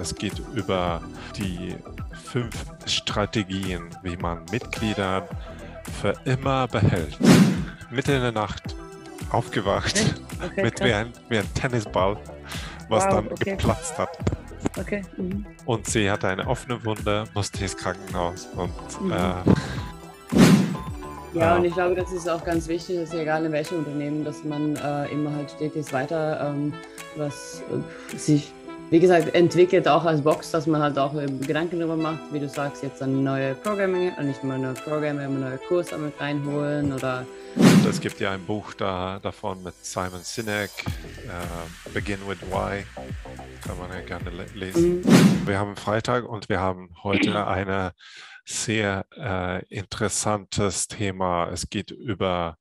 Es geht über die fünf Strategien, wie man Mitglieder für immer behält. Mitten in der Nacht aufgewacht Okay, mit wie ein, wie ein Tennisball, was Wow, dann okay. geplatzt hat. Okay. Mhm. Und sie hatte eine offene Wunde, musste ins Krankenhaus und Mhm. äh, Ja, und ich glaube, das ist auch ganz wichtig, dass egal in welchem Unternehmen, dass man äh, immer halt stetig weiter ähm, was äh, sich, wie gesagt, entwickelt, auch als Box, dass man halt auch Gedanken darüber macht, wie du sagst, jetzt eine neue Programming, äh, nicht mal neue Programme, aber neue Kurse mit reinholen oder es gibt ja ein Buch da, davon mit Simon Sinek, äh, Begin with Why, kann man ja gerne le lesen. Mhm. Wir haben Freitag und wir haben heute ein sehr äh, interessantes Thema. Es geht über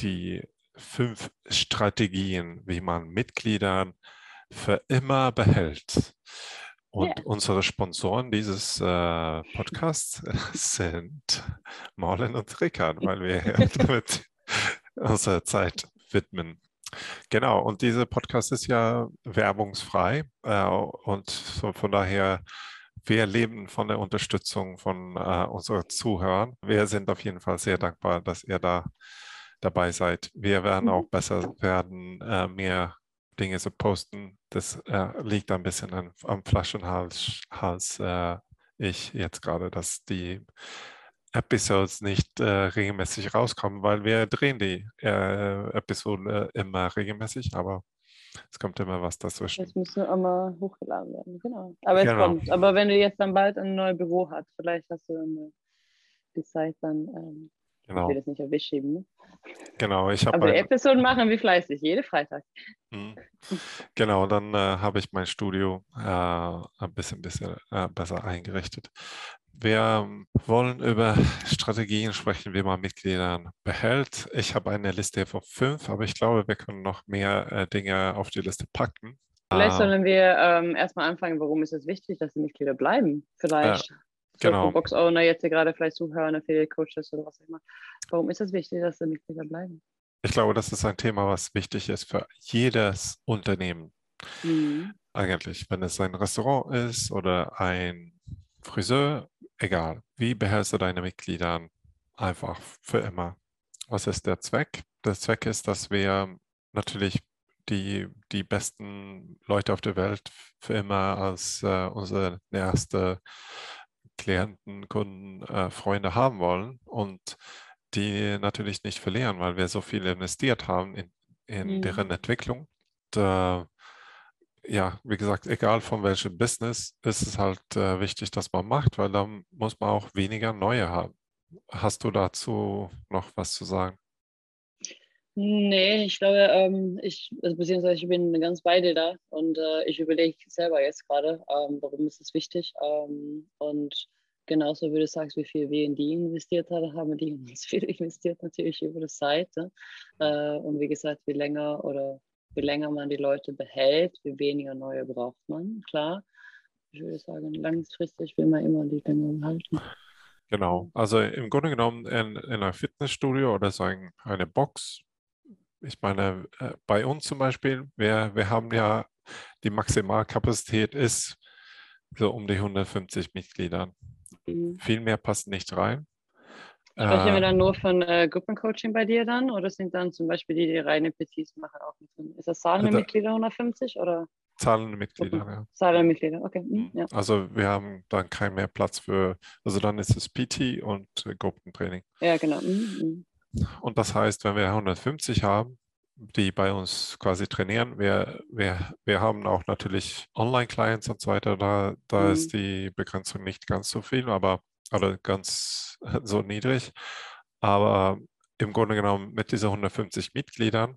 die fünf Strategien, wie man Mitgliedern für immer behält. Und Ja. unsere Sponsoren dieses äh, Podcasts sind Marlon und Rickard, weil wir damit unsere Zeit widmen. Genau, und dieser Podcast ist ja werbungsfrei äh, und so von daher, wir leben von der Unterstützung von äh, unseren Zuhörern. Wir sind auf jeden Fall sehr dankbar, dass ihr da dabei seid. Wir werden Mhm. auch besser werden, äh, mehr Dinge zu posten. Das äh, liegt ein bisschen an, am Flaschenhals, Hals, äh, ich jetzt gerade, dass die Episodes nicht äh, regelmäßig rauskommen, weil wir drehen die äh, Episoden äh, immer regelmäßig, aber es kommt immer was dazwischen. Das müsste immer hochgeladen werden, genau. Aber es Genau. kommt. Aber wenn du jetzt dann bald ein neues Büro hast, vielleicht hast du dann die Zeit dann, ähm, ich Genau, will das nicht auf dich schieben, ne? genau. Ich habe Aber die ein, Episoden machen wir fleißig, jede Freitag. Mhm. Genau, dann äh, habe ich mein Studio äh, ein bisschen, bisschen äh, besser eingerichtet. Wir ähm, wollen über Strategien sprechen, wie man Mitgliedern behält. Ich habe eine Liste von fünf, aber ich glaube, wir können noch mehr äh, Dinge auf die Liste packen. Vielleicht sollen wir ähm, erstmal anfangen, warum ist es wichtig, dass die Mitglieder bleiben? Vielleicht. So genau. Box-Owner jetzt hier gerade vielleicht zuhören, Affiliate-Coaches oder was auch immer. Warum ist es wichtig, dass die Mitglieder bleiben? Ich glaube, das ist ein Thema, was wichtig ist für jedes Unternehmen. Mhm. Eigentlich, wenn es ein Restaurant ist oder ein Friseur, egal. Wie behältst du deine Mitglieder einfach für immer? Was ist der Zweck? Der Zweck ist, dass wir natürlich die, die besten Leute auf der Welt für immer als äh, unsere erste Klienten, Kunden, äh, Freunde haben wollen und die natürlich nicht verlieren, weil wir so viel investiert haben in, in Mhm. deren Entwicklung. Und, äh, ja, wie gesagt, egal von welchem Business, ist es halt äh, wichtig, dass man macht, weil dann muss man auch weniger neue haben. Hast du dazu noch was zu sagen? Nee, ich glaube, ähm, ich, also beziehungsweise ich bin ganz bei dir da und äh, ich überlege selber jetzt gerade, ähm, warum ist es wichtig. Ähm, und genauso wie du sagst, wie viel wir in die investiert haben, haben die in uns viel investiert natürlich über die Zeit. Ne? Äh, und wie gesagt, wie länger oder wie länger man die Leute behält, wie weniger neue braucht man, klar. Ich würde sagen, langfristig will man immer die länger halten. Genau, also im Grunde genommen in, in einem Fitnessstudio oder so ein, eine Box. Ich meine, äh, bei uns zum Beispiel, wir, wir haben ja die Maximalkapazität ist so um die 150 Mitglieder. Mhm. Viel mehr passt nicht rein. Sprechen wir Äh, dann nur von äh, Gruppencoaching bei dir dann oder sind dann zum Beispiel die, die reine PTs machen auch mit drin? Ist das zahlende Da- Mitglieder 150 oder zahlende Mitglieder, ja. zahlende Mitglieder? Okay, mhm, ja. Also wir haben dann keinen mehr Platz für, also dann ist es PT und äh, Gruppentraining. ja, genau. Mhm, mhm. Und das heißt, wenn wir 150 haben, die bei uns quasi trainieren, wir, wir, wir haben auch natürlich Online-Clients und so weiter, da, da ist die Begrenzung nicht ganz so viel, aber oder ganz so niedrig. Aber im Grunde genommen mit diesen 150 Mitgliedern,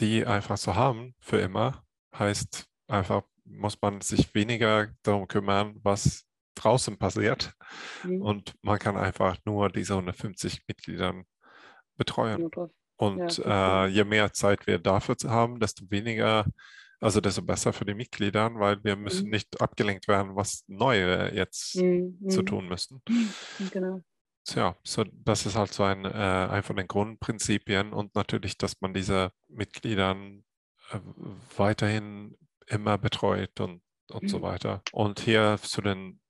die einfach so haben für immer, heißt einfach, muss man sich weniger darum kümmern, was draußen passiert. Mhm. Und man kann einfach nur diese 150 Mitgliedern betreuen. Und verstehe. äh, je mehr Zeit wir dafür zu haben, desto weniger, also desto besser für die Mitglieder, weil wir müssen Mhm. nicht abgelenkt werden, was Neue jetzt Mhm, zu mhm. tun müssen. Genau. Tja, so das ist halt so ein, äh, ein von den Grundprinzipien und natürlich, dass man diese Mitgliedern äh, weiterhin immer betreut und und so weiter. Und hier zu den,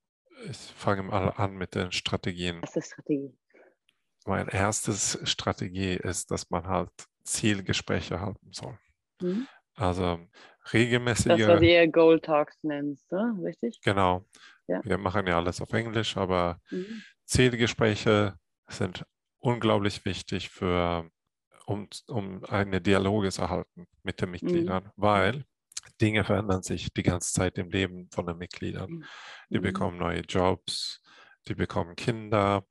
ich fange mal an mit den Strategien. Ist Strategie? Mein erstes Strategie ist, dass man halt Zielgespräche halten soll. Mhm. Also regelmäßige. Das, was ihr Goal Talks nennst, ne? richtig? Genau. Ja. Wir machen ja alles auf Englisch, aber Mhm. Zielgespräche sind unglaublich wichtig für, um, um eine Dialoge zu erhalten mit den Mitgliedern, weil Dinge verändern sich die ganze Zeit im Leben von den Mitgliedern. Die Mhm. bekommen neue Jobs, die bekommen Kinder,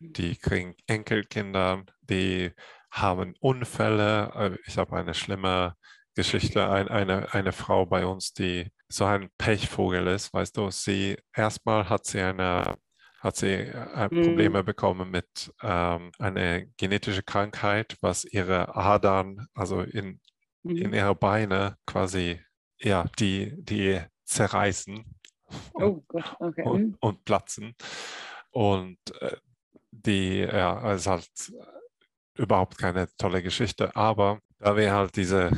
die kriegen Enkelkinder, die haben Unfälle. Äh, Ich habe eine schlimme Geschichte, ein, eine, eine Frau bei uns, die so ein Pechvogel ist, weißt du, sie erstmal hat sie eine hat sie äh, Mhm. Probleme bekommen mit ähm, einer genetischen Krankheit, was ihre Adern, also in, in Mhm. ihre Beine quasi, ja, die, die zerreißen und, Oh Gott, okay. und, Mhm. und platzen. Und äh, die, ja, ist halt überhaupt keine tolle Geschichte, aber da wir halt diese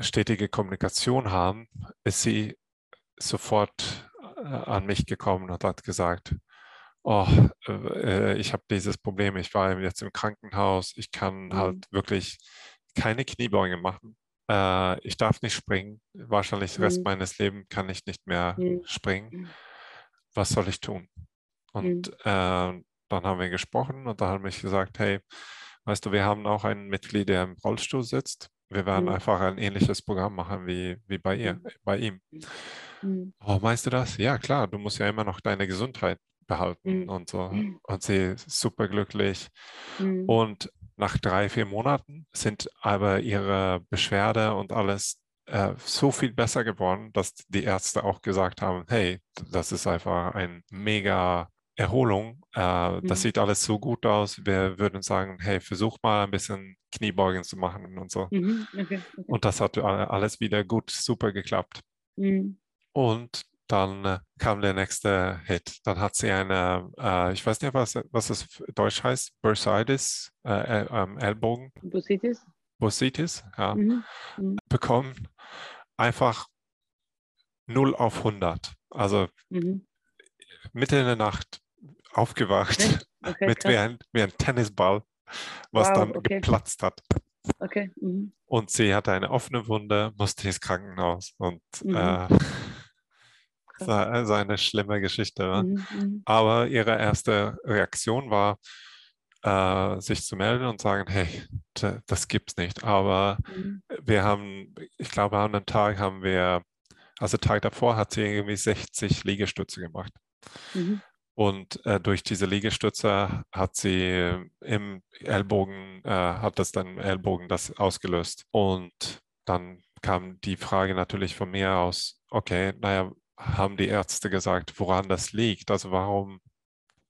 stetige Kommunikation haben, ist sie sofort äh, an mich gekommen und hat gesagt, oh, äh, ich habe dieses Problem, ich war jetzt im Krankenhaus, ich kann Mhm. halt wirklich keine Kniebeuge machen. Äh, ich darf nicht springen. Wahrscheinlich den Rest Mhm. meines Lebens kann ich nicht mehr Mhm. springen. Mhm. Was soll ich tun? Und äh, dann haben wir gesprochen und da haben wir gesagt, hey, weißt du, wir haben auch einen Mitglied, der im Rollstuhl sitzt. Wir werden Mhm. einfach ein ähnliches Programm machen wie, wie bei ihr, Mhm. bei ihm. Mhm. Oh, meinst du das? Ja, klar, du musst ja immer noch deine Gesundheit behalten Mhm. und so. Mhm. Und sie ist super glücklich. Mhm. Und nach drei, vier Monaten sind aber ihre Beschwerde und alles äh, so viel besser geworden, dass die Ärzte auch gesagt haben, hey, das ist einfach ein mega Erholung. Äh, Mhm. Das sieht alles so gut aus. Wir würden sagen, hey, versuch mal ein bisschen Kniebeugen zu machen und so. Mhm. Okay, okay. Und das hat alles wieder gut, super geklappt. Mhm. Und dann äh, kam der nächste Hit. Dann hat sie eine, äh, ich weiß nicht, was, was es Deutsch heißt, Bursitis, äh, äh, ähm, Ellbogen, Bursitis? Bursitis, ja, Mhm. Mhm. bekommen. Einfach 0 auf 100. Also Mhm. mitten in der Nacht aufgewacht? Okay, mit wie ein, wie ein Tennisball, was Wow, dann okay. geplatzt hat. Okay. Mhm. Und sie hatte eine offene Wunde, musste ins Krankenhaus. Und Mhm. äh, Krass. war also eine schlimme Geschichte. ne? Mhm. Mhm. Aber ihre erste Reaktion war, äh, sich zu melden und sagen, hey, das gibt's nicht. Aber Mhm. wir haben, ich glaube, an einem Tag haben wir, also Tag davor hat sie irgendwie 60 Liegestütze gemacht. Mhm. Und äh, durch diese Liegestütze hat sie im Ellbogen, äh, hat das dann im Ellbogen das ausgelöst. Und dann kam die Frage natürlich von mir aus, okay, naja, haben die Ärzte gesagt, woran das liegt? Also warum,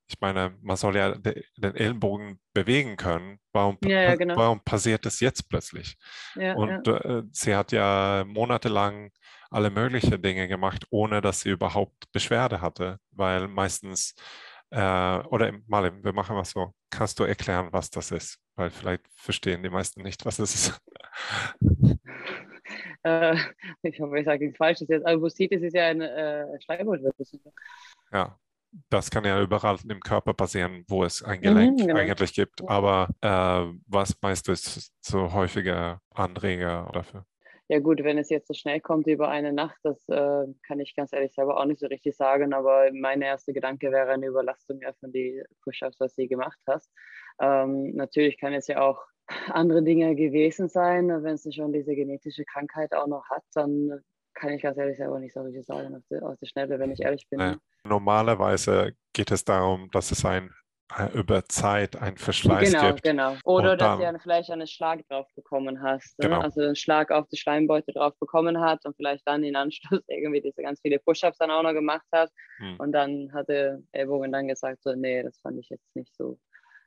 ich meine, man soll ja de, den Ellbogen bewegen können. Warum, Ja, ja, genau. warum passiert das jetzt plötzlich? Ja. Und äh, sie hat ja monatelang alle möglichen Dinge gemacht, ohne dass sie überhaupt Beschwerde hatte, weil meistens, äh, oder mal, wir machen was so, kannst du erklären, was das ist? Weil vielleicht verstehen die meisten nicht, was es ist. Äh, ich hoffe, ich sage nichts Falsches jetzt. Aber Bursitis ist ja eine äh, Schleimhautvirus. Ja, das kann ja überall im Körper passieren, wo es ein Gelenk genau. eigentlich gibt. Aber äh, was meinst du ist so häufiger Anreger dafür? Ja gut, wenn es jetzt so schnell kommt über eine Nacht, das äh, kann ich ganz ehrlich selber auch nicht so richtig sagen, aber mein erster Gedanke wäre eine Überlastung ja von die Push-Ups, was du gemacht hast. Ähm, natürlich kann es ja auch andere Dinge gewesen sein, wenn sie schon diese genetische Krankheit auch noch hat, dann kann ich ganz ehrlich selber nicht so richtig sagen auf der, Schnelle, wenn ich ehrlich bin. Normalerweise geht es darum, dass es ein, über Zeit ein Verschleiß Genau, gibt. genau. Oder Und dass dann- du vielleicht einen Schlag drauf bekommen hast. Ne? Genau. Also einen Schlag auf die Schleimbeutel drauf bekommen hat und vielleicht dann in Anschluss irgendwie diese ganz viele Push-Ups dann auch noch gemacht hat. Hm. Und dann hatte Ellbogen dann gesagt, so, nee, das fand ich jetzt nicht so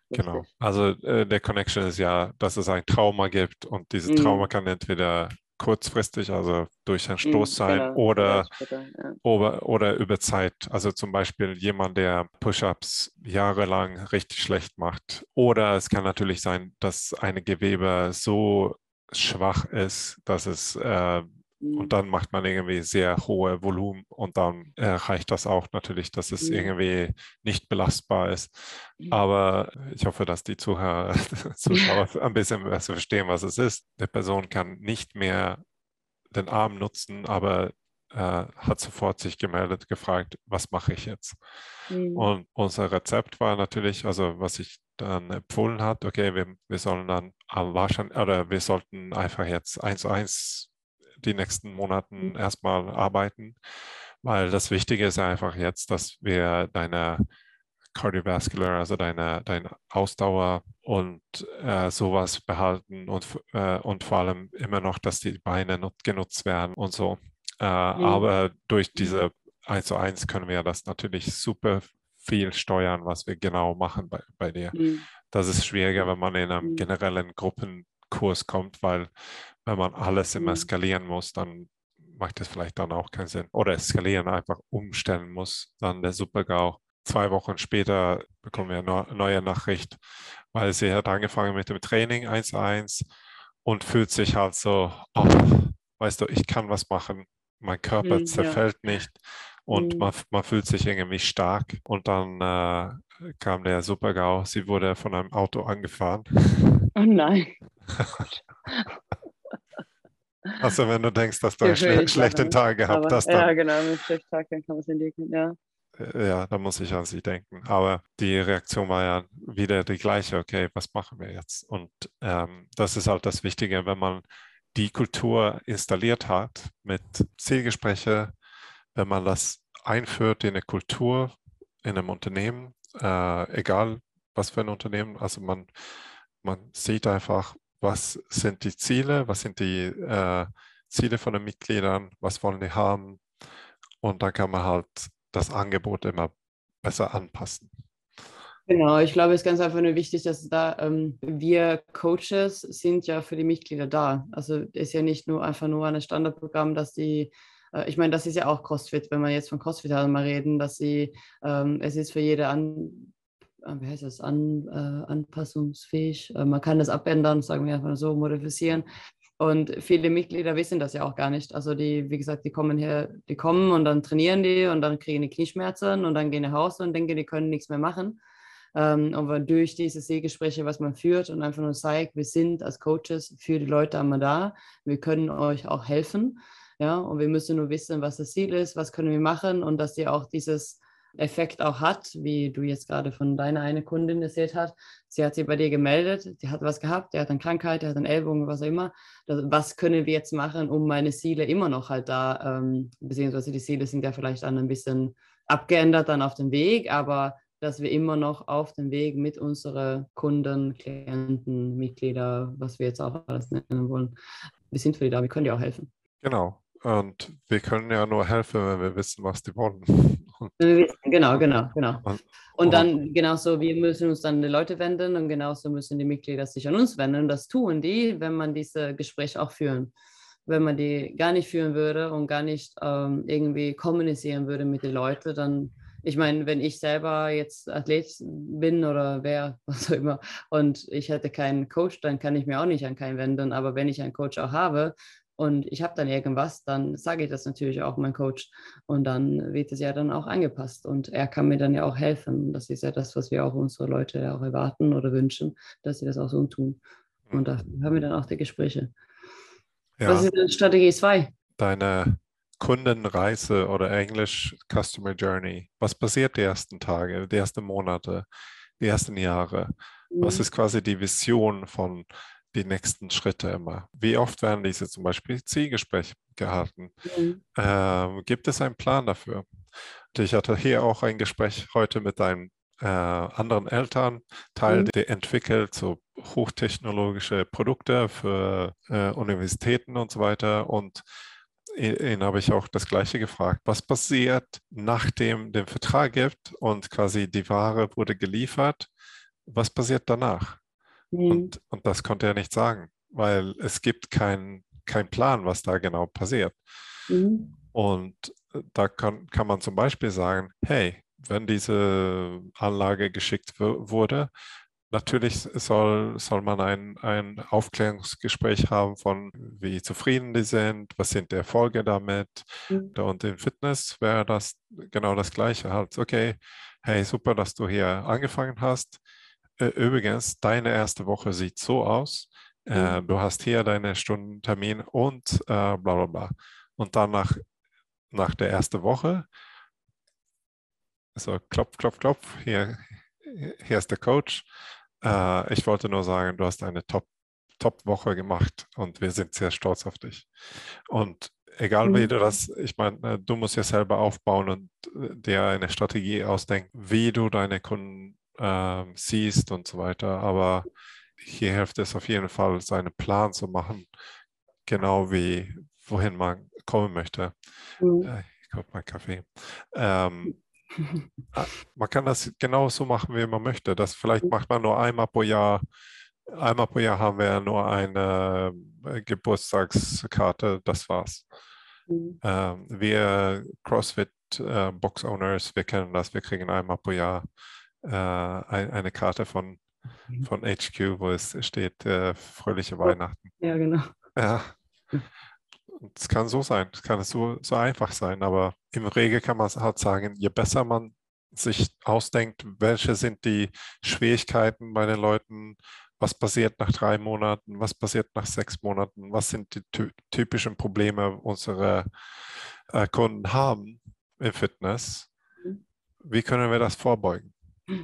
lustig. Genau. Also äh, der Connection ist ja, dass es ein Trauma gibt und dieses Mhm. Trauma kann entweder kurzfristig, also durch einen Mm, Stoß sein genau, oder, später, ja. oder, oder über Zeit. Also zum Beispiel jemand, der Push-ups jahrelang richtig schlecht macht. Oder es kann natürlich sein, dass eine Gewebe so schwach ist, dass es äh, Und mhm. dann macht man irgendwie sehr hohe Volumen und dann erreicht das auch natürlich, dass es mhm. irgendwie nicht belastbar ist. Mhm. Aber ich hoffe, dass die Zuhörer, Zuschauer ein bisschen besser verstehen, was es ist. Die Person kann nicht mehr den Arm nutzen, aber äh, hat sofort sich gemeldet, gefragt, was mache ich jetzt? Mhm. Und unser Rezept war natürlich, also was ich dann empfohlen hat, okay, wir, wir sollen dann wahrscheinlich, oder wir sollten einfach jetzt eins zu eins die nächsten Monaten mhm. erstmal arbeiten, weil das Wichtige ist einfach jetzt, dass wir deine Cardiovascular, also deine, deine Ausdauer und äh, sowas behalten und, äh, und vor allem immer noch, dass die Beine genutzt werden und so. Äh, mhm. Aber durch diese 1 zu 1 können wir das natürlich super viel steuern, was wir genau machen bei, bei dir. Mhm. Das ist schwieriger, wenn man in einem mhm. generellen Gruppenkurs kommt, weil wenn man alles immer mhm. skalieren muss, dann macht es vielleicht dann auch keinen Sinn. Oder skalieren einfach umstellen muss, dann der Supergau. Zwei Wochen später bekommen wir eine neue Nachricht, weil sie hat angefangen mit dem Training 1-1 und fühlt sich halt so, oh, weißt du, ich kann was machen, mein Körper mhm, zerfällt ja. nicht und mhm. man, man fühlt sich irgendwie stark. Und dann äh, kam der Supergau, sie wurde von einem Auto angefahren. Oh nein. Also wenn du denkst, dass du einen schle schlechten Tag gehabt hast. Dann, ja, genau, mit einem schlechten Tag, dann kann man es entdecken, ja. Äh, ja, da muss ich an sie denken. Aber die Reaktion war ja wieder die gleiche, okay, was machen wir jetzt? Und ähm, das ist halt das Wichtige, wenn man die Kultur installiert hat mit Zielgespräche, wenn man das einführt in eine Kultur, in einem Unternehmen, äh, egal was für ein Unternehmen, also man, man sieht einfach, was sind die Ziele, was sind die äh, Ziele von den Mitgliedern, was wollen die haben und dann kann man halt das Angebot immer besser anpassen. Genau, ich glaube, es ist ganz einfach nur wichtig, dass da ähm, wir Coaches sind ja für die Mitglieder da. Also ist ja nicht nur einfach nur ein Standardprogramm, dass die, äh, ich meine, das ist ja auch CrossFit, wenn wir jetzt von CrossFit mal reden, dass sie, ähm, es ist für jede an, äh, wie heißt das, an, äh, anpassungsfähig. Äh, man kann das abändern, sagen wir einfach so, modifizieren. Und viele Mitglieder wissen das ja auch gar nicht. Also die, wie gesagt, die kommen her, die kommen und dann trainieren die und dann kriegen die Knieschmerzen und dann gehen nach Hause und denken, die können nichts mehr machen. Ähm, aber durch diese Seegespräche, was man führt und einfach nur zeigt, wir sind als Coaches für die Leute einmal da, wir können euch auch helfen. Ja, und wir müssen nur wissen, was das Ziel ist, was können wir machen und dass ihr auch dieses Effekt auch hat, wie du jetzt gerade von deiner eine Kundin erzählt hast. Sie hat sich bei dir gemeldet, die hat was gehabt, der hat eine Krankheit, der hat eine Ellbogen, was auch immer. Was können wir jetzt machen, um meine Ziele immer noch halt da, ähm, beziehungsweise die Ziele sind ja vielleicht dann ein bisschen abgeändert dann auf dem Weg, aber dass wir immer noch auf dem Weg mit unseren Kunden, Klienten, Mitglieder, was wir jetzt auch alles nennen wollen, wir sind für die da, wir können dir auch helfen. Genau, und wir können ja nur helfen, wenn wir wissen, was die wollen. genau, genau, genau. Und dann genauso, wir müssen uns dann die Leute wenden und genauso müssen die Mitglieder sich an uns wenden. Und das tun die, wenn man diese Gespräche auch führen. Wenn man die gar nicht führen würde und gar nicht ähm, irgendwie kommunizieren würde mit den Leuten, dann, ich meine, wenn ich selber jetzt Athlet bin oder wer, was auch immer, und ich hätte keinen Coach, dann kann ich mir auch nicht an keinen wenden. Aber wenn ich einen Coach auch habe, und ich habe dann irgendwas, dann sage ich das natürlich auch meinem Coach und dann wird es ja dann auch angepasst und er kann mir dann ja auch helfen. Das ist ja das, was wir auch unsere Leute auch erwarten oder wünschen, dass sie das auch so tun. Und da haben wir dann auch die Gespräche. Ja. Was ist denn Strategie 2? Deine Kundenreise oder Englisch Customer Journey. Was passiert die ersten Tage, die ersten Monate, die ersten Jahre? Was mhm. ist quasi die Vision von die nächsten Schritte immer. Wie oft werden diese zum Beispiel Zielgespräche gehalten? Mhm. Ähm, gibt es einen Plan dafür? Ich hatte hier auch ein Gespräch heute mit einem äh, anderen Elternteil, mhm. der entwickelt so hochtechnologische Produkte für äh, Universitäten und so weiter. Und ihn habe ich auch das Gleiche gefragt. Was passiert, nachdem den Vertrag gibt und quasi die Ware wurde geliefert? Was passiert danach? Mhm. Und, und das konnte er nicht sagen, weil es gibt keinen kein Plan, was da genau passiert. Mhm. Und äh, da kann, kann man zum Beispiel sagen, hey, wenn diese Anlage geschickt wurde, Natürlich soll, soll man ein, ein Aufklärungsgespräch haben von, wie zufrieden die sind, was sind die Erfolge damit. Mhm. Und in Fitness wäre das genau das Gleiche. Halt, okay, hey, super, dass du hier angefangen hast. Übrigens, deine erste Woche sieht so aus. Äh, mhm. du hast hier deine Stundentermin und äh, bla bla bla. Und dann nach, nach der ersten Woche, so klopf, klopf, klopf, hier, hier ist der Coach. Äh, ich wollte nur sagen, du hast eine Top, Top-Woche gemacht und wir sind sehr stolz auf dich. Und egal wie mhm. du das, ich meine, äh, du musst ja selber aufbauen und äh, dir eine Strategie ausdenken, wie du deine Kunden äh, siehst und so weiter. Aber hier hilft es auf jeden Fall, seinen Plan zu machen, genau wie wohin man kommen möchte. Mhm. Äh, ich glaube, mein Kaffee. Ähm, Ah, man kann das genauso machen, wie man möchte. Das vielleicht mhm. macht man nur einmal pro Jahr. Einmal pro Jahr haben wir nur eine äh, Geburtstagskarte, das war's. Mhm. Ähm, wir CrossFit äh, Box Owners, wir kennen das, wir kriegen einmal pro Jahr äh, ein, eine Karte von, mhm. von HQ, wo es steht äh, fröhliche Weihnachten. Ja, genau. Ja. Es kann so sein, es kann so, so einfach sein, aber im Regel kann man halt sagen, je besser man sich ausdenkt, welche sind die Schwierigkeiten bei den Leuten, was passiert nach drei Monaten, was passiert nach sechs Monaten, was sind die typischen Probleme unserer äh, Kunden haben im Fitness, mhm. wie können wir das vorbeugen?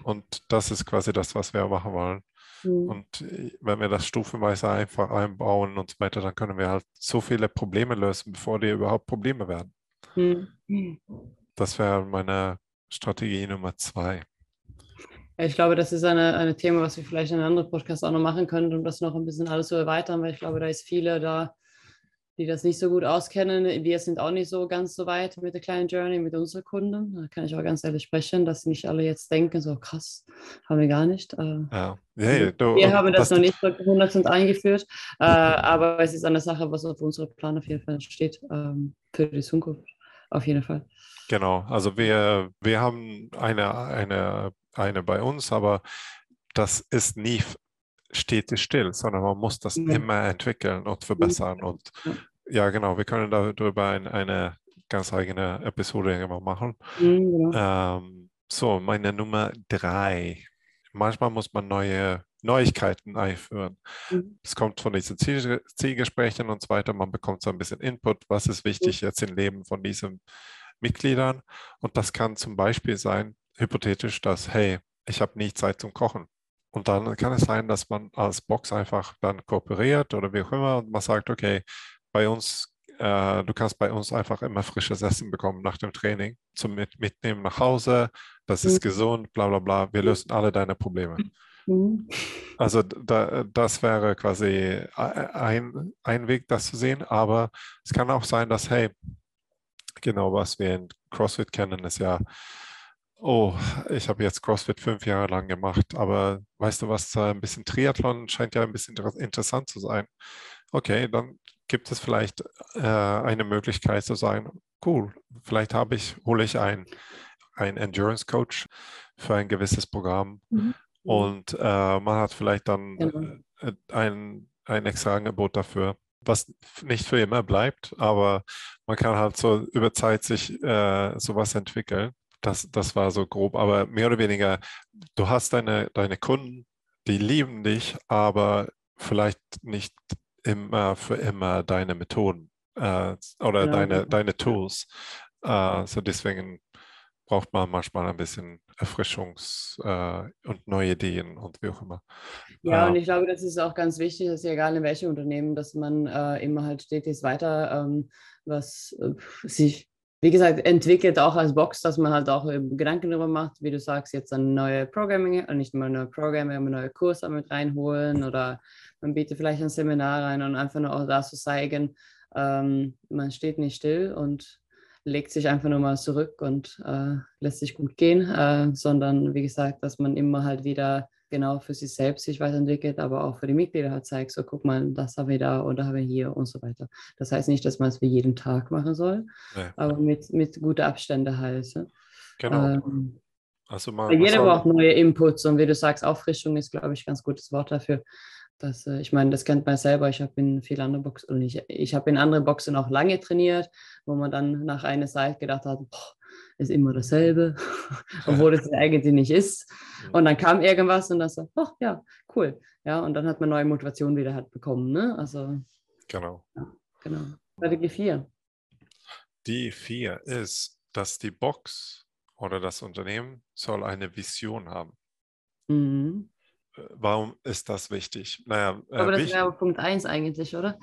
Und das ist quasi das, was wir machen wollen. Mhm. Und äh, wenn wir das stufenweise einfach einbauen und so weiter, dann können wir halt so viele Probleme lösen, bevor die überhaupt Probleme werden. Mhm. Das wäre meine Strategie Nummer zwei. Ja, ich glaube, das ist ein eine Thema, was wir vielleicht in einem anderen Podcast auch noch machen können, um das noch ein bisschen alles zu erweitern, weil ich glaube, da ist viele da, die das nicht so gut auskennen. Wir sind auch nicht so ganz so weit mit der kleinen Journey, mit unseren Kunden. Da kann ich auch ganz ehrlich sprechen, dass nicht alle jetzt denken, so krass, haben wir gar nicht. Äh, ja. Ja, du, wir haben das noch nicht so 100% eingeführt, äh, aber es ist eine Sache, was auf unserem Plan auf jeden Fall steht ähm, für die Zukunft. Auf jeden Fall. Genau, also wir, wir haben eine, eine, eine bei uns, aber das ist nie steht still, sondern man muss das ja. immer entwickeln und verbessern. Ja. Und ja, genau, wir können darüber ein, eine ganz eigene Episode machen. Mhm, genau. ähm, so, meine Nummer drei. Manchmal muss man neue Neuigkeiten einführen. Mhm. Es kommt von diesen Ziel, Zielgesprächen und so weiter. Man bekommt so ein bisschen Input, was ist wichtig jetzt im Leben von diesen Mitgliedern. Und das kann zum Beispiel sein, hypothetisch, dass, hey, ich habe nie Zeit zum Kochen. Und dann kann es sein, dass man als Box einfach dann kooperiert oder wie auch immer und man sagt, okay, bei uns, äh, du kannst bei uns einfach immer frisches Essen bekommen nach dem Training zum mit Mitnehmen nach Hause. Das ist mhm. gesund, bla bla bla. Wir lösen alle deine Probleme. Mhm. Also da, das wäre quasi ein, ein Weg, das zu sehen. Aber es kann auch sein, dass, hey, genau was wir in CrossFit kennen, ist ja, oh, ich habe jetzt CrossFit fünf Jahre lang gemacht, aber weißt du was, ein bisschen Triathlon scheint ja ein bisschen interessant zu sein. Okay, dann gibt es vielleicht äh, eine Möglichkeit zu sagen, cool, vielleicht habe ich, hole ich einen Endurance Coach für ein gewisses Programm mhm. und äh, man hat vielleicht dann äh, ein, ein extra Angebot dafür was nicht für immer bleibt, aber man kann halt so über Zeit sich äh, sowas entwickeln. Das, das war so grob, aber mehr oder weniger, du hast deine, deine Kunden, die lieben dich, aber vielleicht nicht immer für immer deine Methoden äh, oder ja, deine, ja. deine Tools. Äh, so deswegen braucht man manchmal ein bisschen Erfrischungs- äh, und neue Ideen und wie auch immer. Ja, und ich glaube, das ist auch ganz wichtig, dass egal in welchem Unternehmen, dass man äh, immer halt stetig weiter ähm, was äh, sich wie gesagt, entwickelt auch als Box, dass man halt auch Gedanken darüber macht, wie du sagst, jetzt ein neue Programming, nicht mal neue Programming, aber neue Kurse mit reinholen oder man bietet vielleicht ein Seminar rein und einfach nur auch das zu zeigen, ähm, man steht nicht still und legt sich einfach nur mal zurück und äh, lässt sich gut gehen, äh, sondern wie gesagt, dass man immer halt wieder genau für sich selbst sich weiterentwickelt, aber auch für die Mitglieder halt zeigt, so guck mal, das haben wir da oder haben wir hier und so weiter. Das heißt nicht, dass man es für jeden Tag machen soll, ja. aber mit, mit guten Abständen halt. Genau. Ähm, Also man jeder braucht neue Inputs und wie du sagst, Auffrischung ist, glaube ich, ein ganz gutes Wort dafür. Das, äh, ich meine, das kennt man selber. Ich habe in vielen anderen Boxen und ich, ich habe in anderen Boxen auch lange trainiert, wo man dann nach einer Zeit gedacht hat, boah, ist immer dasselbe, obwohl es eigentlich nicht ist. Und dann kam irgendwas und dann so, ach ja, cool. Ja, und dann hat man neue Motivation wieder halt bekommen. Ne? Also, genau. genau. Strategie 4. Die vier ist, dass die Box oder das Unternehmen soll eine Vision haben. Mhm. Warum ist das wichtig? Naja, äh, Aber das wäre Punkt 1 eigentlich, oder?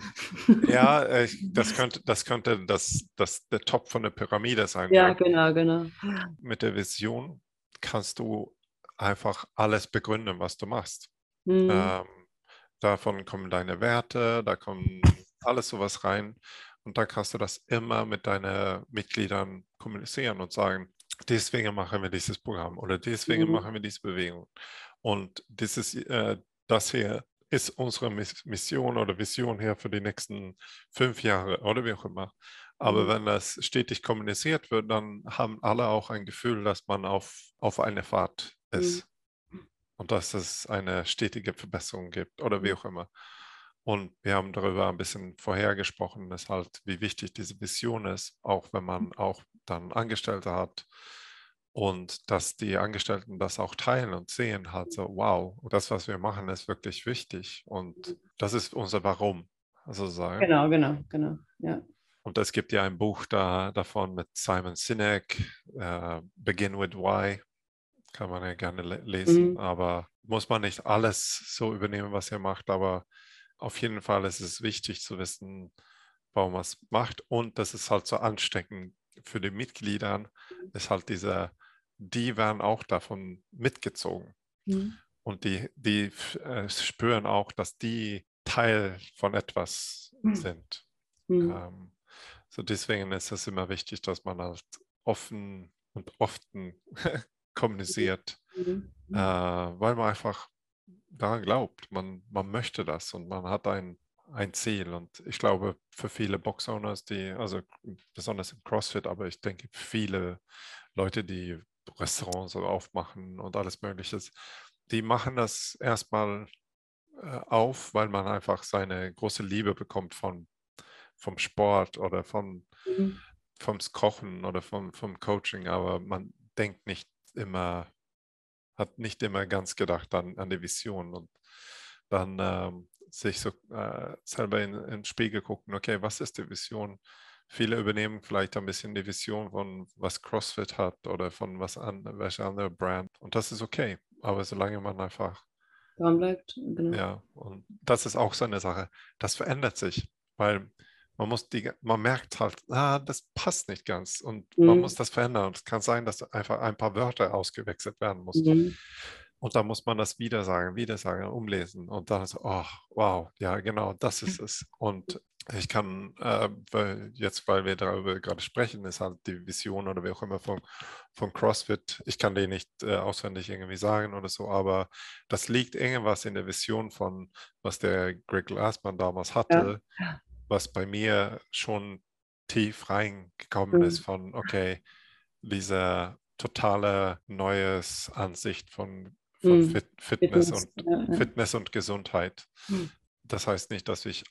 ja, äh, das könnte, das, könnte das, das der Top von der Pyramide sein. Ja, genau, genau. Mit der Vision kannst du einfach alles begründen, was du machst. Mhm. Ähm, davon kommen deine Werte, da kommen alles sowas rein. Und dann kannst du das immer mit deinen Mitgliedern kommunizieren und sagen, deswegen machen wir dieses Programm oder deswegen Mhm. machen wir diese Bewegung. Und dieses, äh, das hier ist unsere Miss- Mission oder Vision hier für die nächsten fünf Jahre oder wie auch immer. Aber Mhm. wenn das stetig kommuniziert wird, dann haben alle auch ein Gefühl, dass man auf, auf einer Fahrt ist und dass es eine stetige Verbesserung gibt oder wie auch immer. Und wir haben darüber ein bisschen vorher gesprochen, dass halt, wie wichtig diese Vision ist, auch wenn man auch dann Angestellte hat und dass die Angestellten das auch teilen und sehen, halt so, wow, das, was wir machen, ist wirklich wichtig und das ist unser Warum, sozusagen. Genau, genau, genau. Ja. Und es gibt ja ein Buch da, davon mit Simon Sinek, äh, Begin with Why. Kann man ja gerne le lesen, Mhm. aber muss man nicht alles so übernehmen, was er macht. Aber auf jeden Fall ist es wichtig zu wissen, warum man es macht. Und das ist halt so ansteckend für die Mitglieder, ist halt dieser, die werden auch davon mitgezogen. Mhm. Und die, die äh, spüren auch, dass die Teil von etwas Mhm. sind. Mhm. Ähm, so deswegen ist es immer wichtig, dass man halt offen und offen kommuniziert, Mhm. äh, weil man einfach daran glaubt. Man, man möchte das und man hat ein, ein Ziel. Und ich glaube, für viele Box-Owners, die, also besonders im CrossFit, aber ich denke, viele Leute, die Restaurants aufmachen und alles Mögliche, die machen das erstmal äh, auf, weil man einfach seine große Liebe bekommt von, vom Sport oder von, Mhm. vom Kochen oder vom, vom Coaching, aber man denkt nicht immer, hat nicht immer ganz gedacht an, an die Vision und dann ähm, sich so äh, selber in, in den Spiegel gucken, okay, was ist die Vision? Viele übernehmen vielleicht ein bisschen die Vision von was CrossFit hat oder von was an, welche andere Brand und das ist okay, aber solange man einfach Dran bleibt, genau. ja, und das ist auch so eine Sache. Das verändert sich, weil man muss die, man merkt halt, ah, das passt nicht ganz und man Mhm. muss das verändern. Und es kann sein, dass einfach ein paar Wörter ausgewechselt werden muss. Mhm. Und dann muss man das wieder sagen, wieder sagen, umlesen. Und dann so, oh, wow, ja, genau, das ist es. Und ich kann, äh, weil jetzt, weil wir darüber gerade sprechen, ist halt die Vision oder wie auch immer von, von CrossFit. Ich kann die nicht äh, auswendig irgendwie sagen oder so, aber das liegt irgendwas in der Vision von, was der Greg Glassman damals hatte, was bei mir schon tief reingekommen Mhm. ist von, okay, diese totale neues Ansicht von, von Mhm. Fit, Fitness, Fitness, und ja, ja. Fitness und Gesundheit. Mhm. Das heißt nicht, dass ich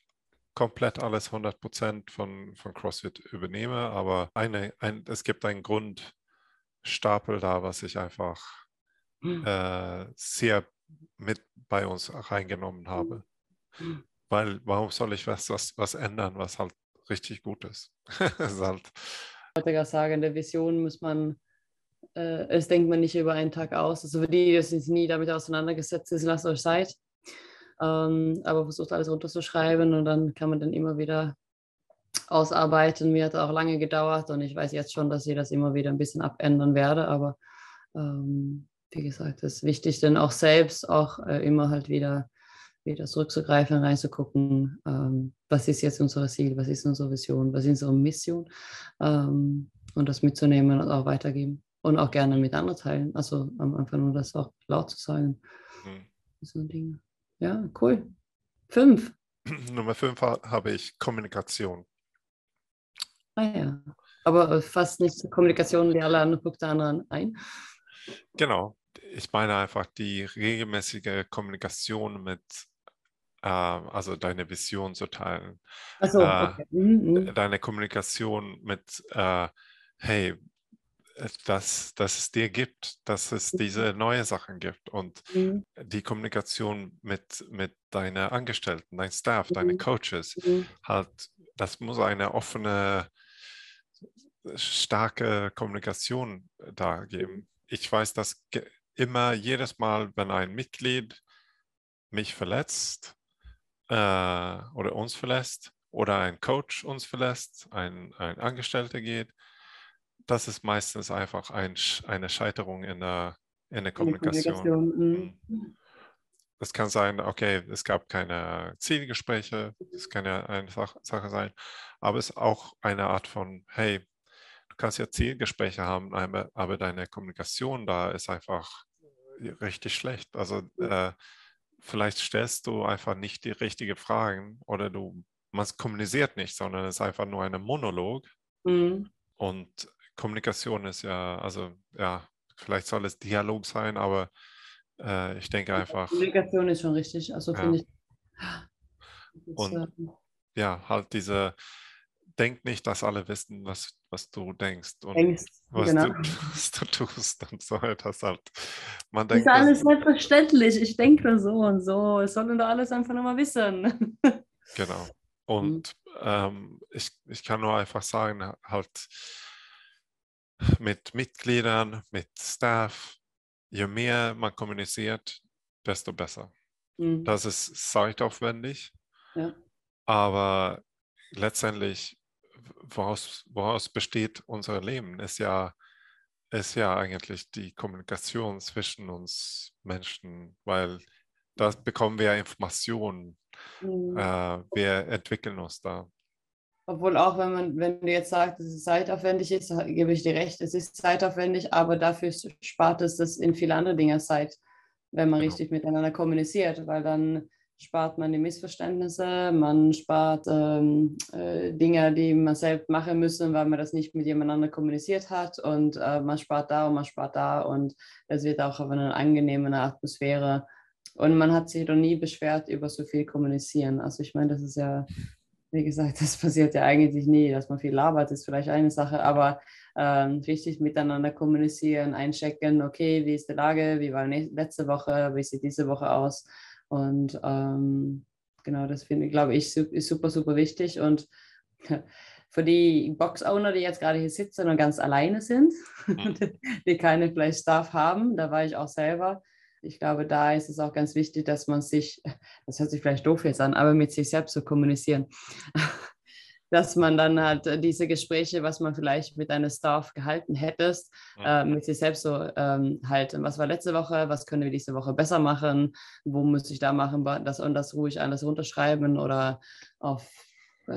komplett alles 100% von, von CrossFit übernehme, aber eine, ein, es gibt einen Grundstapel da, was ich einfach Mhm. äh, sehr mit bei uns reingenommen habe. Mhm. Weil warum soll ich was, was, was ändern, was halt richtig gut ist? Ist halt, Ich wollte gerade sagen, in der Vision muss man, äh, es denkt man nicht über einen Tag aus. Also für die, die sich nie damit auseinandergesetzt sind, lasst euch Zeit. Ähm, aber versucht alles runterzuschreiben und dann kann man dann immer wieder ausarbeiten. Mir hat auch lange gedauert und ich weiß jetzt schon, dass ich das immer wieder ein bisschen abändern werde. Aber ähm, wie gesagt, es ist wichtig, dann auch selbst auch äh, immer halt wieder, wieder zurückzugreifen, reinzugucken, ähm, was ist jetzt unser Ziel, was ist unsere Vision, was ist unsere Mission ähm, und das mitzunehmen und auch weitergeben und auch gerne mit anderen teilen. Also am Anfang nur das auch laut zu sagen. hm. So Dinge. Ja, cool. Fünf. Nummer fünf ha- habe ich Kommunikation. Ah ja. Aber fast nicht Kommunikation wie alle anderen Punkte anderen ein. Genau. Ich meine einfach die regelmäßige Kommunikation mit, äh, also deine Vision zu teilen. Okay. Äh, mhm, mhm. Deine Kommunikation mit, äh, hey, dass, dass es dir gibt, dass es diese neue Sachen gibt und mhm. die Kommunikation mit, mit deinen Angestellten, dein Staff, mhm. deine Coaches, mhm. halt, das muss eine offene, starke Kommunikation da geben. Ich weiß, dass immer jedes Mal, wenn ein Mitglied mich verletzt äh, oder uns verlässt oder ein Coach uns verlässt, ein, ein Angestellter geht, das ist meistens einfach ein, eine Scheiterung in der, in der Kommunikation. Kommunikation. Mhm. Das kann sein, okay, es gab keine Zielgespräche, das kann ja eine Sache sein, aber es ist auch eine Art von, hey, du kannst ja Zielgespräche haben, aber deine Kommunikation da ist einfach richtig schlecht. Also äh, vielleicht stellst du einfach nicht die richtigen Fragen oder du, man kommuniziert nicht, sondern es ist einfach nur ein Monolog. Mhm. Und Kommunikation ist ja, also ja, vielleicht soll es Dialog sein, aber äh, ich denke einfach. Kommunikation ist schon richtig, also ja. finde ich. Und äh, ja, halt diese, denk nicht, dass alle wissen, was, was du denkst und denkst, was, genau. du, was, du, tust und so etwas halt. Man denkt, ist alles selbstverständlich, ich denke so und so, es sollen doch alles einfach nochmal wissen. genau. Und mhm. ähm, ich, ich kann nur einfach sagen, halt, mit Mitgliedern, mit Staff. Je mehr man kommuniziert, desto besser. Mhm. Das ist zeitaufwendig, ja. aber letztendlich, woraus, woraus besteht unser Leben, ist ja, ist ja eigentlich die Kommunikation zwischen uns Menschen, weil da bekommen wir Informationen. Mhm. Äh, wir entwickeln uns da. Obwohl auch, wenn man, wenn du jetzt sagst, dass es zeitaufwendig ist, gebe ich dir recht, es ist zeitaufwendig, aber dafür spart es das in viele andere Dinge Zeit, wenn man genau. richtig miteinander kommuniziert, weil dann spart man die Missverständnisse, man spart ähm, äh, Dinge, die man selbst machen müssen, weil man das nicht mit jemand kommuniziert hat und äh, man spart da und man spart da und es wird auch auf eine angenehme Atmosphäre und man hat sich noch nie beschwert über so viel kommunizieren. Also ich meine, das ist ja wie gesagt, das passiert ja eigentlich nie, dass man viel labert, ist vielleicht eine Sache, aber ähm, richtig miteinander kommunizieren, einchecken, okay, wie ist die Lage, wie war letzte Woche, wie sieht diese Woche aus und ähm, genau, das finde ich, glaube ich, ist super, super wichtig und für die Box-Owner, die jetzt gerade hier sitzen und ganz alleine sind, mhm. die keine vielleicht Staff haben, da war ich auch selber, ich glaube, da ist es auch ganz wichtig, dass man sich, das hört sich vielleicht doof jetzt an, aber mit sich selbst zu kommunizieren. dass man dann halt äh, diese Gespräche, was man vielleicht mit einem Staff gehalten hättest, ja. äh, mit sich selbst so ähm, halt, was war letzte Woche, was können wir diese Woche besser machen, wo muss ich da machen, das und das ruhig alles runterschreiben oder auf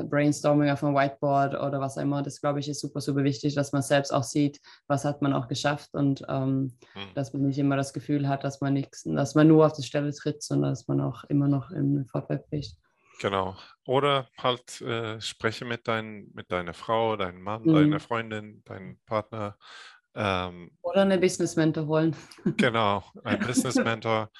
Brainstorming auf einem Whiteboard oder was auch immer. Das, glaube ich, ist super, super wichtig, dass man selbst auch sieht, was hat man auch geschafft und ähm, mhm. dass man nicht immer das Gefühl hat, dass man nichts, dass man nur auf die Stelle tritt, sondern dass man auch immer noch im Vorfeld bricht. Genau. Oder halt äh, spreche mit, dein, mit deiner Frau, deinem Mann, mhm. deiner Freundin, deinem Partner. Ähm, Oder eine Business Mentor holen. Genau, ein Business Mentor.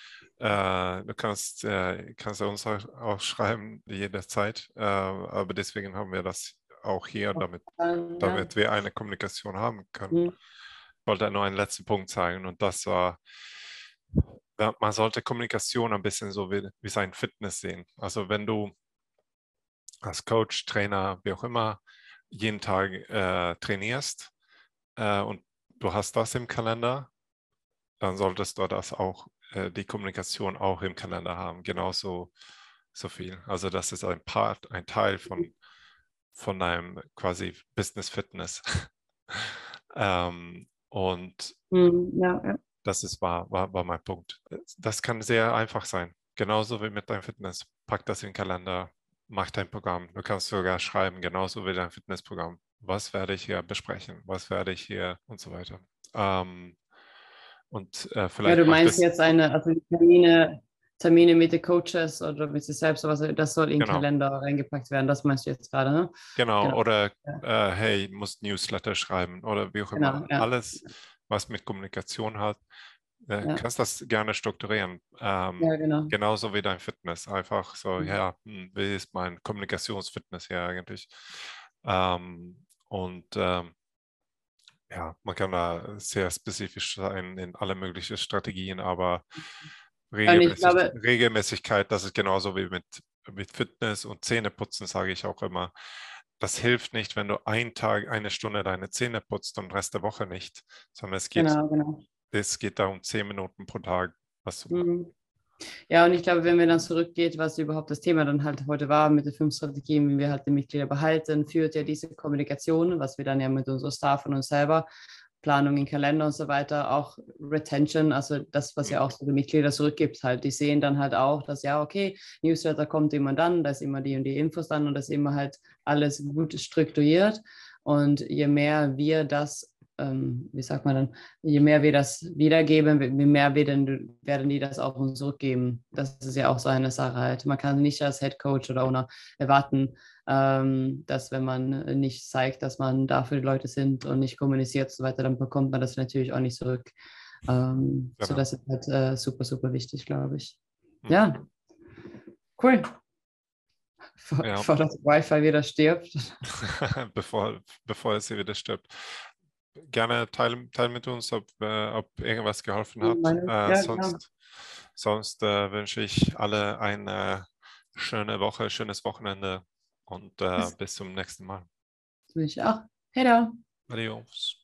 Äh, du kannst, äh, kannst uns auch schreiben jederzeit, äh, aber deswegen haben wir das auch hier, damit, damit wir eine Kommunikation haben können. Mhm. Ich wollte nur einen letzten Punkt zeigen und das war, man sollte Kommunikation ein bisschen so wie, wie sein Fitness sehen. Also wenn du als Coach, Trainer, wie auch immer, jeden Tag äh, trainierst äh, und du hast das im Kalender, dann solltest du das auch äh, die Kommunikation auch im Kalender haben, genauso so viel. Also das ist ein Part, ein Teil von, von deinem quasi Business Fitness. ähm, und mhm, ja, ja. das ist war, war, war mein Punkt. Das kann sehr einfach sein. Genauso wie mit deinem Fitness. Pack das in den Kalender, mach dein Programm. Du kannst sogar schreiben, genauso wie dein Fitnessprogramm. Was werde ich hier besprechen? Was werde ich hier und so weiter. Ähm, und äh, vielleicht. Ja, du meinst jetzt eine, also Termine, Termine mit den Coaches oder mit sich selbst, also das soll in den genau. Kalender reingepackt werden, das meinst du jetzt gerade, ne? Genau, genau. oder ja. äh, hey, musst Newsletter schreiben oder wie auch immer. Genau, ja. Alles, was mit Kommunikation hat, äh, Ja. kannst das gerne strukturieren. Ähm, Ja, genau. genauso wie dein Fitness. Einfach so, Mhm. ja, hm, wie ist mein Kommunikationsfitness hier eigentlich? Ähm, und ähm, ja, man kann da sehr spezifisch sein in alle möglichen Strategien, aber Regelmäßig, glaube- Regelmäßigkeit, das ist genauso wie mit, mit Fitness und Zähneputzen, sage ich auch immer. Das hilft nicht, wenn du einen Tag, eine Stunde deine Zähne putzt und den Rest der Woche nicht, sondern es geht, Genau, genau. es geht da um zehn Minuten pro Tag, was du machst. Mhm. Ja, und ich glaube, wenn wir dann zurückgeht, was überhaupt das Thema dann halt heute war mit den fünf Strategien, wie wir halt die Mitglieder behalten, führt ja diese Kommunikation, was wir dann ja mit unserem Staff und uns selber, Planung in Kalender und so weiter, auch Retention, also das, was ja auch so die Mitglieder zurückgibt, halt, die sehen dann halt auch, dass ja, okay, Newsletter kommt immer dann, da ist immer die und die Infos dann und das ist immer halt alles gut strukturiert. Und je mehr wir das ähm, wie sagt man dann, je mehr wir das wiedergeben, je mehr werden, werden die das auch uns zurückgeben. Das ist ja auch so eine Sache halt. Man kann nicht als Head Coach oder Owner erwarten, ähm, dass wenn man nicht zeigt, dass man da für die Leute sind und nicht kommuniziert und so weiter, dann bekommt man das natürlich auch nicht zurück. Ähm, So Genau. das ist halt äh, super, super wichtig, glaube ich. Mhm. Ja, cool. Vor, Ja. vor das Wi-Fi wieder stirbt. bevor, bevor es hier wieder stirbt. Gerne teil, teil mit uns, ob, äh, ob irgendwas geholfen hat. Meine- Äh, ja, klar. sonst sonst äh, wünsche ich alle eine schöne Woche, schönes Wochenende und äh, Bis- bis zum nächsten Mal. Das wünsche ich auch. Hey da. Adios.